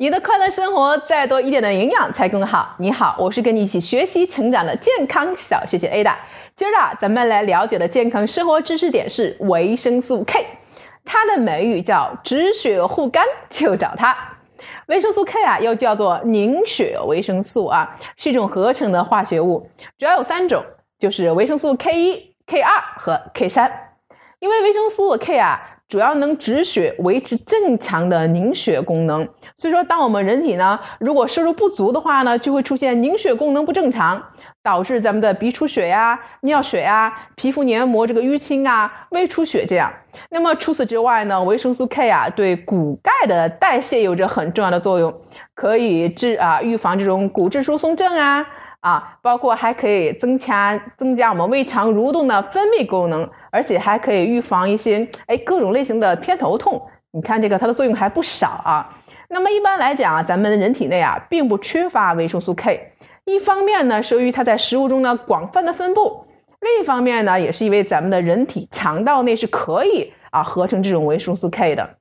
你的快乐生活再多一点的营养才更好。你好，我是跟你一起学习成长的健康小学姐 A 的。今儿啊，咱们来了解的健康生活知识点是维生素 K，它的美誉叫止血护肝，就找它。维生素 K 啊，又叫做凝血维生素啊，是一种合成的化学物，主要有三种，就是维生素 K 一、K 二和 K 三。因为维生素 K 啊。主要能止血，维持正常的凝血功能。所以说，当我们人体呢，如果摄入不足的话呢，就会出现凝血功能不正常，导致咱们的鼻出血呀、尿血呀、皮肤黏膜这个淤青啊、胃出血这样。那么除此之外呢，维生素 K 啊，对骨钙的代谢有着很重要的作用，可以治啊预防这种骨质疏松症啊。啊，包括还可以增强增加我们胃肠蠕动的分泌功能，而且还可以预防一些哎各种类型的偏头痛。你看这个它的作用还不少啊。那么一般来讲啊，咱们人体内啊并不缺乏维生素 K。一方面呢，是由于它在食物中呢广泛的分布；另一方面呢，也是因为咱们的人体肠道内是可以啊合成这种维生素 K 的。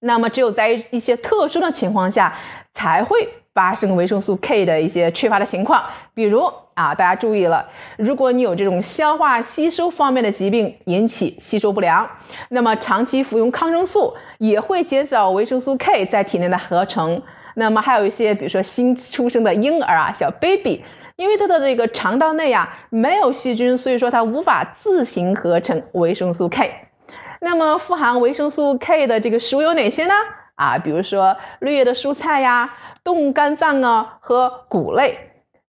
那么只有在一些特殊的情况下才会。发生维生素 K 的一些缺乏的情况，比如啊，大家注意了，如果你有这种消化吸收方面的疾病引起吸收不良，那么长期服用抗生素也会减少维生素 K 在体内的合成。那么还有一些，比如说新出生的婴儿啊，小 baby，因为他的这个肠道内啊没有细菌，所以说他无法自行合成维生素 K。那么富含维生素 K 的这个食物有哪些呢？啊，比如说绿叶的蔬菜呀。动物肝脏啊和谷类，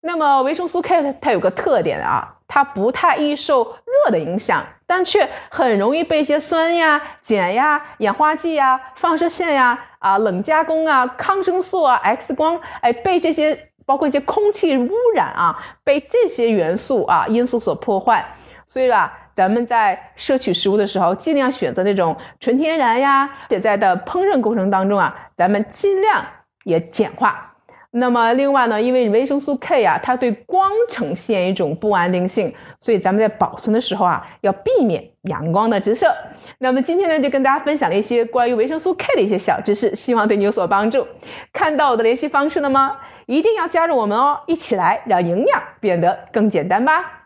那么维生素 K 它有个特点啊，它不太易受热的影响，但却很容易被一些酸呀、碱呀、氧化剂呀、放射线呀、啊冷加工啊、抗生素啊、X 光，哎被这些包括一些空气污染啊，被这些元素啊因素所破坏。所以啊，咱们在摄取食物的时候，尽量选择那种纯天然呀，且在的烹饪过程当中啊，咱们尽量。也简化。那么，另外呢，因为维生素 K 啊，它对光呈现一种不安定性，所以咱们在保存的时候啊，要避免阳光的直射。那么今天呢，就跟大家分享了一些关于维生素 K 的一些小知识，希望对你有所帮助。看到我的联系方式了吗？一定要加入我们哦，一起来让营养变得更简单吧。